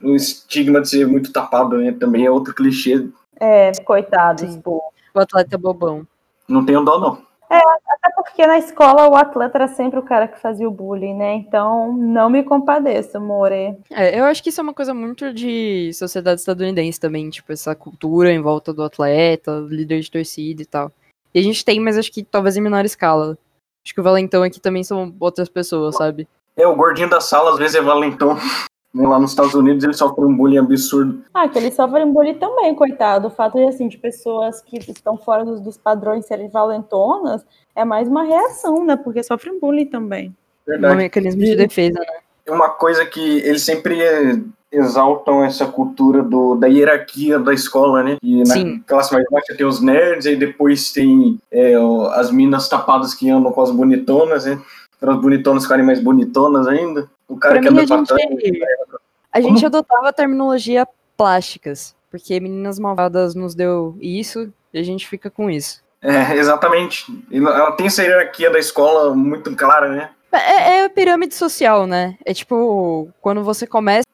um estigma de ser muito tapado, né? Também é outro clichê. É, coitados, Sim. pô. O atleta bobão. Não tenho dó, não. Até porque na escola o atleta era sempre o cara que fazia o bullying, né? Então não me compadeço, more. É, eu acho que isso é uma coisa muito de sociedade estadunidense também, tipo, essa cultura em volta do atleta, líder de torcida e tal. E a gente tem, mas acho que talvez em menor escala. Acho que o Valentão aqui também são outras pessoas, sabe? É, o gordinho da sala às vezes é valentão. Lá nos Estados Unidos ele sofre um bullying absurdo. Ah, que eles sofrem bullying também, coitado. O fato de, assim, de pessoas que estão fora dos, dos padrões serem valentonas é mais uma reação, né? Porque sofrem bullying também. Um Verdade. mecanismo de defesa, né? Uma coisa que eles sempre é, exaltam essa cultura do, da hierarquia da escola, né? E na Sim. classe mais baixa tem os nerds, e depois tem é, as minas tapadas que andam com as bonitonas, né? Para as bonitonas ficarem mais bonitonas ainda. O cara Pra que mim, anda a pra trás. A gente adotava a terminologia plásticas, porque Meninas Malvadas nos deu isso e a gente fica com isso. É, exatamente. Ela ela tem essa hierarquia da escola muito clara, né? É, é a pirâmide social, né? É tipo, quando você começa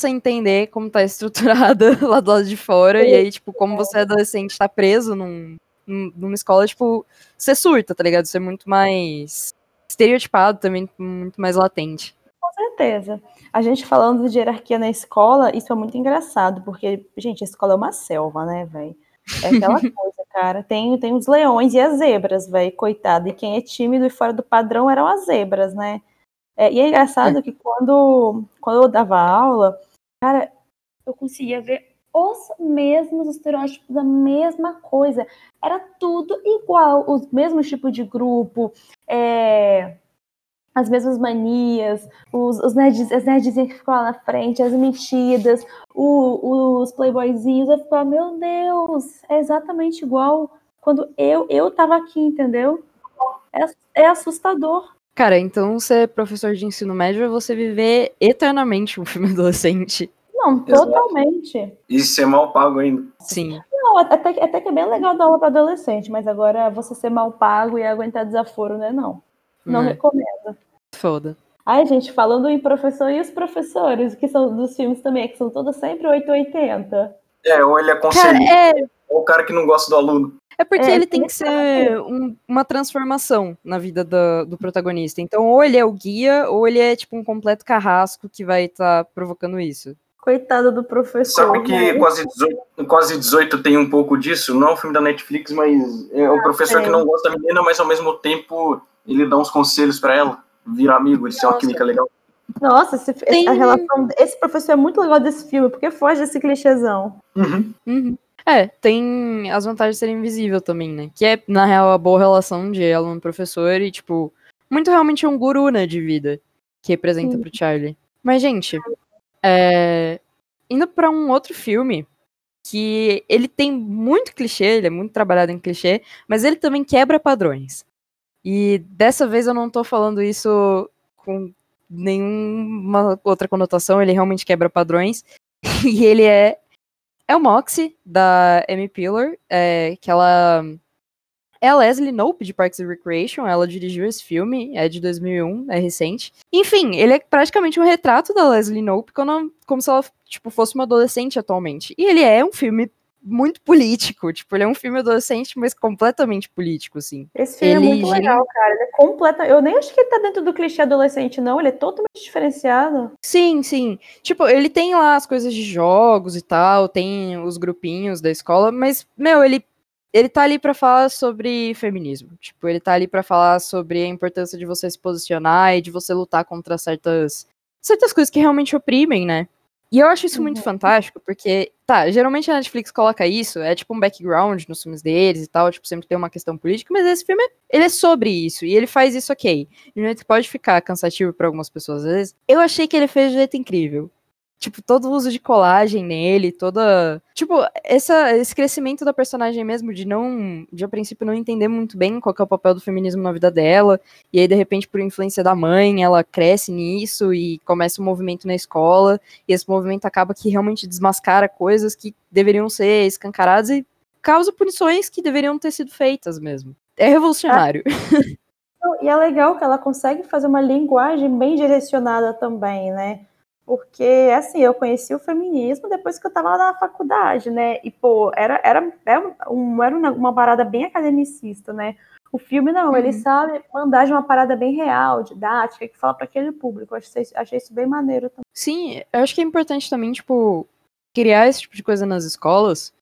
a entender como tá estruturada lá do lado de fora, e aí, tipo, como você é adolescente, tá preso num, num- numa escola, tipo, você surta, tá ligado? Você é muito mais estereotipado também, muito mais latente. Com certeza. A gente falando de hierarquia na escola, isso é muito engraçado, porque, gente, a escola é uma selva, né, velho? É aquela coisa, cara. Tem, tem os leões e as zebras, velho, coitado. E quem é tímido e fora do padrão eram as zebras, né? É, e é engraçado que quando, quando eu dava aula, cara, eu conseguia ver os mesmos estereótipos da mesma coisa. Era tudo igual, os mesmos tipos de grupo, é, as mesmas manias, os, os nerds, as nerdzinhas que ficam lá na frente, as metidas, o- os playboyzinhos. Eu ficava, meu Deus, é exatamente igual quando eu, eu tava aqui, entendeu? É, é assustador. Cara, então ser professor de ensino médio é você viver eternamente um filme adolescente. Não, totalmente. E ser mal pago ainda. Sim. Não, até, que- até que é bem legal dar aula para adolescente, mas agora você ser mal pago e aguentar desaforo, né? Não. Não Hum, recomendo. foda. Ai, gente, falando em professor, e os professores, que são dos filmes também, que são todos sempre 880. É, ou ele é Cara, conselheiro, é, ou o cara que não gosta do aluno. É porque É, ele tem que ser um- uma transformação na vida do, do protagonista. Então, ou ele é o guia, ou ele é tipo um completo carrasco que vai estar provocando isso. Coitado do professor. Sabe que né? quase 18, quase 18 tem um pouco disso? Não é um filme da Netflix, mas é o professor sei. que não gosta da menina, mas ao mesmo tempo ele dá uns conselhos pra ela. Vira amigo, isso é uma química legal. Nossa, esse, Tem- a relação, esse professor é muito legal desse filme, porque foge desse clichêzão. Uhum. Uhum. É, tem as vantagens de ser invisível também, né? Que é, na real, a boa relação de aluno-professor e, tipo, muito realmente um guru, né, de vida. que representa Sim. pro Charlie. Mas, gente, é, indo pra um outro filme que ele tem muito clichê, ele é muito trabalhado em clichê, mas ele também quebra padrões. E dessa vez eu não tô falando isso com nenhuma outra conotação, ele realmente quebra padrões. e ele é é o Moxie, da Amy Pillar, é, que ela é a Leslie Knope, de Parks and Recreation, ela dirigiu esse filme, é de 2001, é recente. Enfim, ele é praticamente um retrato da Leslie Knope, quando, como se ela tipo, fosse uma adolescente atualmente. E ele é um filme muito político, tipo, ele é um filme adolescente, mas completamente político, assim. Esse filme Ele é muito gira- legal, cara. Ele é completa. Eu nem acho que ele tá dentro do clichê adolescente, não. Ele é totalmente diferenciado. Sim, sim. Tipo, ele tem lá as coisas de jogos e tal, tem os grupinhos da escola, mas, meu, ele, ele tá ali pra falar sobre feminismo. Tipo, ele tá ali pra falar sobre a importância de você se posicionar e de você lutar contra certas, certas coisas que realmente oprimem, né? E eu acho isso muito Uhum. fantástico, porque, tá, geralmente a Netflix coloca isso, é tipo um background nos filmes deles e tal, tipo, sempre tem uma questão política, mas esse filme, ele é sobre isso, e ele faz isso ok. De um jeito que pode ficar cansativo pra algumas pessoas às vezes. Eu achei que ele fez de um jeito incrível. Tipo, todo o uso de colagem nele, toda. Tipo, essa, esse crescimento da personagem mesmo, de não. De a princípio não entender muito bem qual é o papel do feminismo na vida dela. E aí, de repente, por influência da mãe, ela cresce nisso e começa um movimento na escola. E esse movimento acaba que realmente desmascara coisas que deveriam ser escancaradas e causa punições que deveriam ter sido feitas mesmo. É revolucionário. Não, E é legal que ela consegue fazer uma linguagem bem direcionada também, né? Porque, assim, eu conheci o feminismo depois que eu tava lá na faculdade, né? E, pô, era, era, era, um, era uma, uma parada bem academicista, né? O filme, não, ele Uhum. sabe mandar de uma parada bem real, didática, que fala para aquele público. Eu achei, achei isso bem maneiro também. Sim, eu acho que é importante também, tipo, criar esse tipo de coisa nas escolas,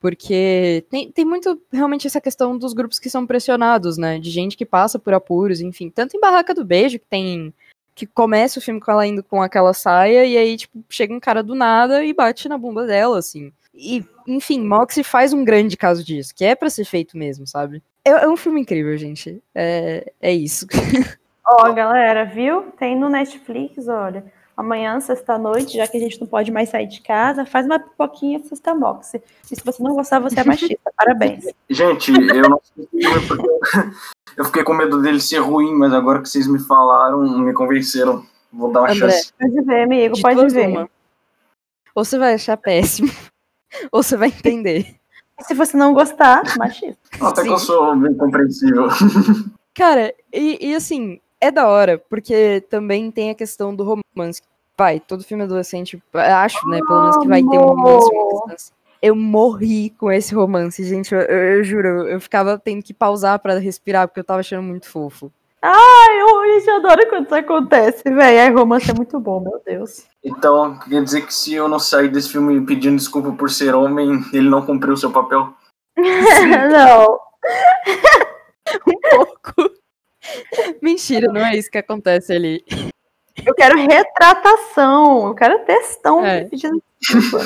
porque tem, tem muito realmente essa questão dos grupos que são pressionados, né? De gente que passa por apuros, enfim. Tanto em Barraca do Beijo, que tem. Que começa o filme com ela indo com aquela saia, e aí, tipo, chega um cara do nada e bate na bunda dela, assim. E, enfim, Moxie faz um grande caso disso, que é pra ser feito mesmo, sabe? É, é um filme incrível, gente. É, é isso. Ó, galera, viu? Tem no Netflix, olha. Amanhã, sexta-noite, já que a gente não pode mais sair de casa, faz uma pipoquinha sexta box. E se você não gostar, você é machista. Parabéns. Gente, eu não sei o filme porque eu fiquei com medo dele ser ruim, mas agora que vocês me falaram, me convenceram. Vou dar uma André. chance. Pode ver, amigo, De pode ver. uma. Ou você vai achar péssimo, ou você vai entender. E se você não gostar, machista. Até que eu Sim. sou bem compreensível. Cara, e, e assim, é da hora, porque também tem a questão do romance. Vai, todo filme adolescente, acho, né, pelo menos que vai ter um romance. Eu morri com esse romance, gente, eu, eu- eu juro, eu ficava tendo que pausar pra respirar, porque eu tava achando muito fofo. Ai, eu, gente, eu adoro quando isso acontece, velho. Ai, romance é muito bom, meu Deus. Então, quer dizer que se eu não sair desse filme pedindo desculpa por ser homem, ele não cumpriu o seu papel? não. Um pouco. Mentira, não é isso que acontece ali. Eu quero retratação. Eu quero textão É. pedindo desculpa.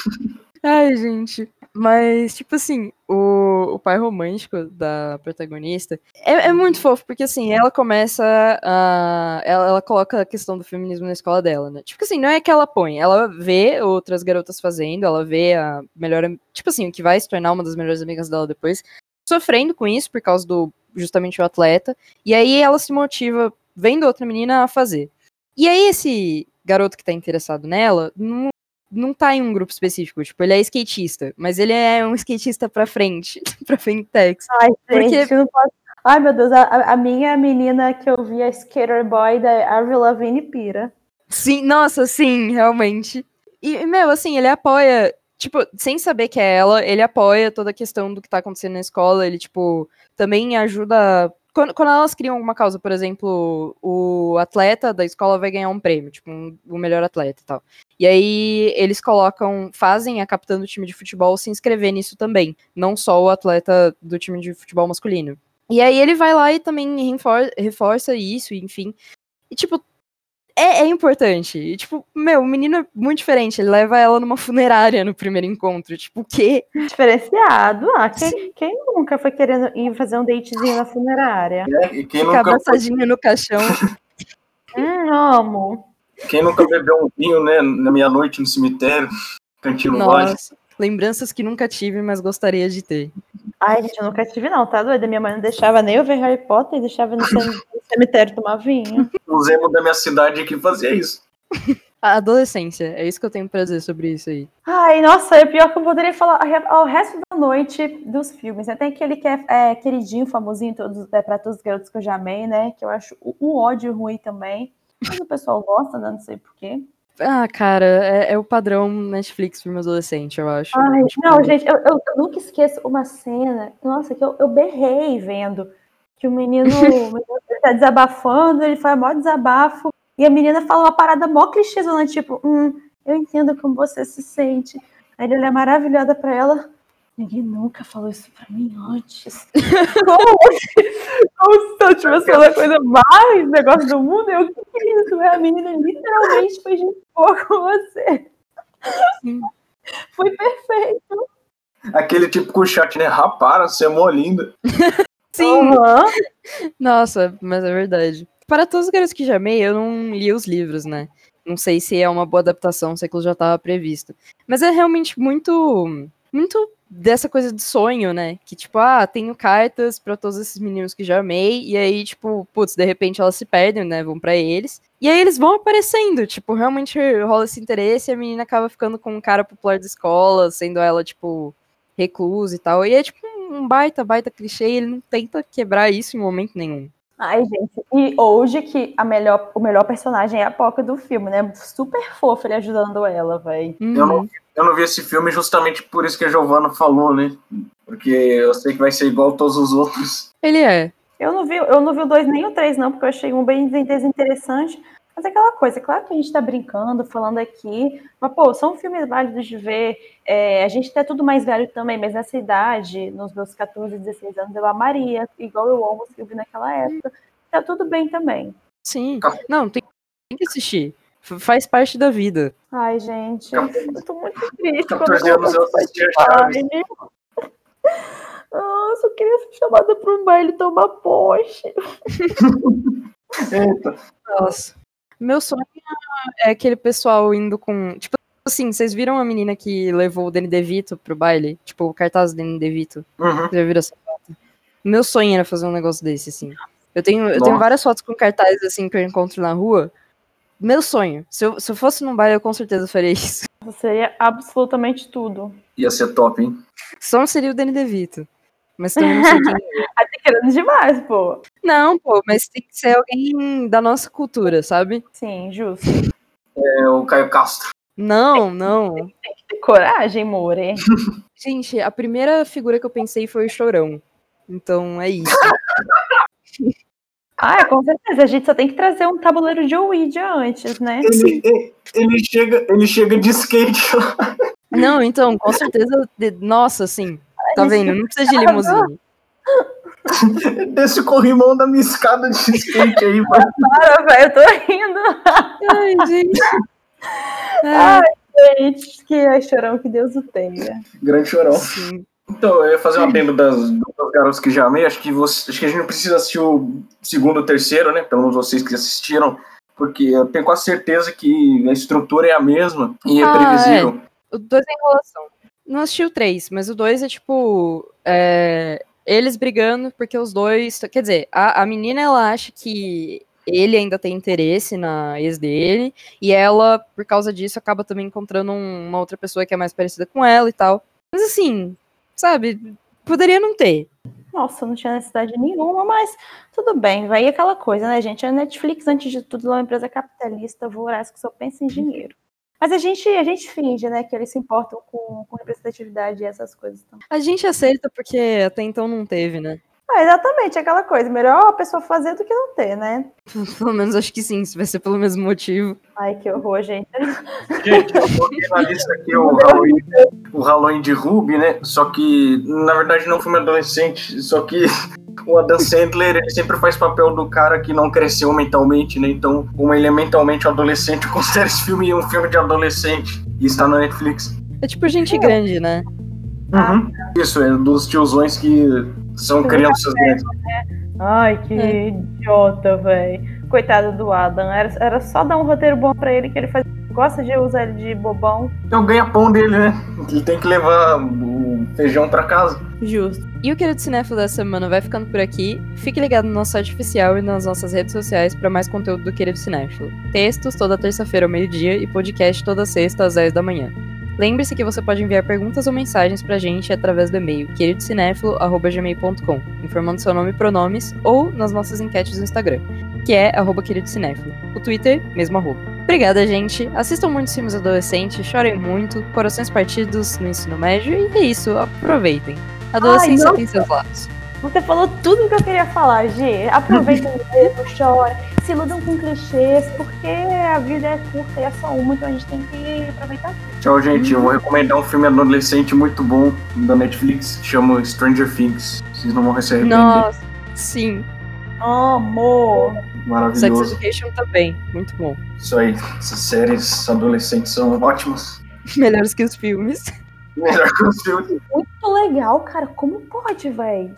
Ai, gente. Mas, tipo assim, o, o pai romântico da protagonista é, é muito fofo, porque assim, ela começa a. Ela, ela coloca a questão do feminismo na escola dela, né? Tipo assim, não é que ela põe, ela vê outras garotas fazendo, ela vê a melhor. Tipo assim, o que vai se tornar uma das melhores amigas dela depois, sofrendo com isso por causa do justamente o atleta. E aí ela se motiva, vendo outra menina a fazer. E aí esse garoto que tá interessado nela, não não tá em um grupo específico, tipo, ele é skatista, mas ele é um skatista pra frente, pra Fentex. Ai, Porque- gente, eu não posso... Ai, meu Deus, a, a- a minha menina que eu vi, a Skater Boy da Avril Lavigne pira. Sim, nossa, sim, realmente. E, meu, assim, ele apoia, tipo, sem saber que é ela, ele apoia toda a questão do que tá acontecendo na escola, ele, tipo, também ajuda. Quando, quando elas criam alguma causa, por exemplo, o atleta da escola vai ganhar um prêmio, tipo, um- o melhor atleta e tal. E aí eles colocam, fazem a capitã do time de futebol se inscrever nisso também, não só o atleta do time de futebol masculino. E aí ele vai lá e também refor- reforça isso, enfim. E, tipo, é, é importante. E, tipo, meu, o menino é muito diferente. Ele leva ela numa funerária no primeiro encontro. Tipo, o quê? Diferenciado. Ah, quem, quem nunca foi querendo ir fazer um datezinho na funerária? É, e quem Ficar nunca foi, abraçadinha no caixão. Hum, amo. Quem nunca bebeu um vinho, né, na meia-noite no cemitério, cantinho. Nossa, lembranças que nunca tive, mas gostaria de ter. Ai, gente, eu nunca tive, não, tá doida? Minha mãe não deixava nem eu ver Harry Potter e deixava no cem- no cemitério tomar vinho. O Zemo da minha cidade aqui fazia isso. A adolescência, é isso que eu tenho pra dizer sobre isso aí. Ai, nossa, é pior que eu poderia falar ao resto da noite dos filmes, né? Tem aquele que é, é queridinho, famosinho, todos, é, pra todos os garotos que eu já amei, né? Que eu acho o- um ódio ruim também. Mas o pessoal gosta, né? Não sei porquê. Ah, cara, é, é o padrão Netflix filme adolescente, eu acho. Ai, Tipo, não, gente, eu, eu- nunca esqueço uma cena, nossa, que eu, eu berrei vendo que o menino, o menino tá desabafando, ele faz maior desabafo, e a menina fala uma parada mó clichêzona, tipo, hum, eu entendo como você se sente. Aí ele olha maravilhada pra ela, ninguém nunca falou isso pra mim antes. como, como se eu tivesse falado a coisa mais negócio do mundo, eu, o que que é isso? A menina literalmente foi gente boa com você. Sim. Foi perfeito. Aquele tipo com chat, né? Rapara, você é mó linda. Sim, Aham. nossa, mas é verdade. Para todos os garotos que já amei, eu não li os livros, né? Não sei se é uma boa adaptação, se aquilo já estava previsto. Mas é realmente muito, muito dessa coisa de sonho, né? Que tipo, ah, tenho cartas pra todos esses meninos que já amei, e aí, tipo, putz, de repente elas se perdem, né? Vão pra eles. E aí eles vão aparecendo, tipo, realmente rola esse interesse e a menina acaba ficando com um cara popular da escola, sendo ela, tipo, reclusa e tal. E é tipo um baita, baita clichê, e ele não tenta quebrar isso em momento nenhum. Ai, gente, e hoje que a melhor, o melhor personagem é a Poca do filme, né? Super fofo ele ajudando ela, véi. Eu não, eu não vi esse filme justamente por isso que a Giovanna falou, né? Porque eu sei que vai ser igual a todos os outros. Ele é. Eu não vi, eu não vi o dois nem o três, não, porque eu achei um bem desinteressante. Mas é aquela coisa, claro que a gente tá brincando, falando aqui, mas, pô, são filmes válidos de ver. É, a gente tá tudo mais velho também, mas nessa idade, nos meus 14, 16 anos, eu amaria, igual eu amo os que eu vi naquela época. Tá tudo bem também. Sim. Não, tem, tem que assistir. Faz parte da vida. Ai, gente, eu tô muito triste. quando 14 anos eu baile. Ah, eu queria ser chamada para um baile tomar poste. Eita. Nossa. Meu sonho é aquele pessoal indo com. Tipo assim, vocês viram a menina que levou o Danny DeVito pro baile? Tipo, o cartaz do Danny DeVito. Uhum. Já viram essa foto? Meu sonho era fazer um negócio desse, assim. Eu tenho, eu tenho Nossa. várias fotos com cartazes, assim, que eu encontro na rua. Meu sonho. Se eu, se eu fosse num baile, eu com certeza faria isso. Seria absolutamente tudo. Ia ser top, hein? Só não seria o Danny DeVito. Mas também não sei quem. Ah, tá querendo demais, pô. Não, pô, mas tem que ser alguém da nossa cultura, sabe? Sim, justo. É o Caio Castro. Não, não. Ter coragem, more. Gente, a primeira figura que eu pensei foi o Chorão. Então é isso. Ah, com certeza. A gente só tem que trazer um tabuleiro de Ouija antes, né? Ele, ele- ele chega, ele chega de skate lá. Não, então, com certeza. de- Nossa, assim. Tá vendo? Não precisa de limusine. Desce o corrimão da minha escada de skate aí, mano. Para, velho, eu tô rindo. Ai, gente. Ai, É, gente, que é chorão que Deus o tenha. Grande chorão. sim. Então, eu ia fazer uma adendo das, das garotas que já amei. Acho que, você, acho que a gente não precisa assistir o segundo ou terceiro, né? Pelo menos vocês que assistiram. Porque eu tenho quase certeza que a estrutura é a mesma e é Ah, previsível. O 2 é enrolação. Não assisti o 3, mas o 2 é tipo. é, eles brigando porque os dois. Quer dizer, a, a menina ela acha que ele ainda tem interesse na ex dele. E ela, por causa disso, acaba também encontrando um- uma outra pessoa que é mais parecida com ela e tal. Mas assim, sabe? Poderia não ter. Nossa, não tinha necessidade nenhuma, mas tudo bem. Vai aquela coisa, né, gente? A Netflix, antes de tudo, é uma empresa capitalista voraz que só pensa em dinheiro. Mas a gente, a gente finge, né, que eles se importam com, com representatividade e essas coisas também. A gente aceita porque até então não teve, né? Ah, exatamente, aquela coisa. Melhor a pessoa fazer do que não ter, né? Pelo menos acho que sim, se vai ser pelo mesmo motivo. Ai, que horror, gente. Gente, eu coloquei na lista aqui o Halloween, o Halloween de Ruby, né? Só que, na verdade, não foi um adolescente. Só que o Adam Sandler, ele sempre faz papel do cara que não cresceu mentalmente, né? Então, como ele é mentalmente um adolescente, eu considero esse filme um filme de adolescente. E está na Netflix. É tipo gente grande, né? Uhum. Isso, é dos tiozões que são crianças grandes. Ai, que É. idiota, velho. Coitado do Adam. Era, era só dar um roteiro bom pra ele que ele faz, gosta de usar ele de bobão. É o ganha-pão dele, né? Ele tem que levar o feijão pra casa. Justo. E o Querido Cinéfilo dessa semana vai ficando por aqui. Fique ligado no nosso site oficial e nas nossas redes sociais para mais conteúdo do Querido Cinéfilo. Textos toda terça-feira ao meio-dia e podcast toda sexta às 10 da manhã. Lembre-se que você pode enviar perguntas ou mensagens pra gente através do e-mail queridocinéfilo.gmail.com, informando seu nome e pronomes, ou nas nossas enquetes no Instagram, que é arroba queridocinéfilo. O Twitter, mesmo arroba. Obrigada, gente. Assistam muitos filmes adolescentes, chorem muito, corações partidos no ensino médio, e é isso, aproveitem. A adolescência Ai, tem seus lados. Você falou tudo que eu queria falar, Gi. Aproveitem mesmo, chora, se iludam com clichês, porque a vida é curta e é só uma, então a gente tem que aproveitar. Tchau, gente. Eu vou recomendar um filme adolescente muito bom da Netflix, chama Stranger Things. Vocês não vão arrepender. Nossa, sim. Amor! Sex Maravilhoso. Education também, muito bom. Isso aí. Essas séries adolescentes são ótimas. Melhores que os filmes. Melhor. Muito legal, cara. Como pode, véi?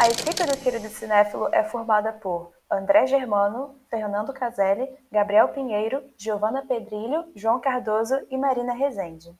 A equipe do Querido Cinéfilo é formada por André Germano, Fernando Caselli, Gabriel Pinheiro, Giovana Pedrilho, João Cardoso e Marina Rezende.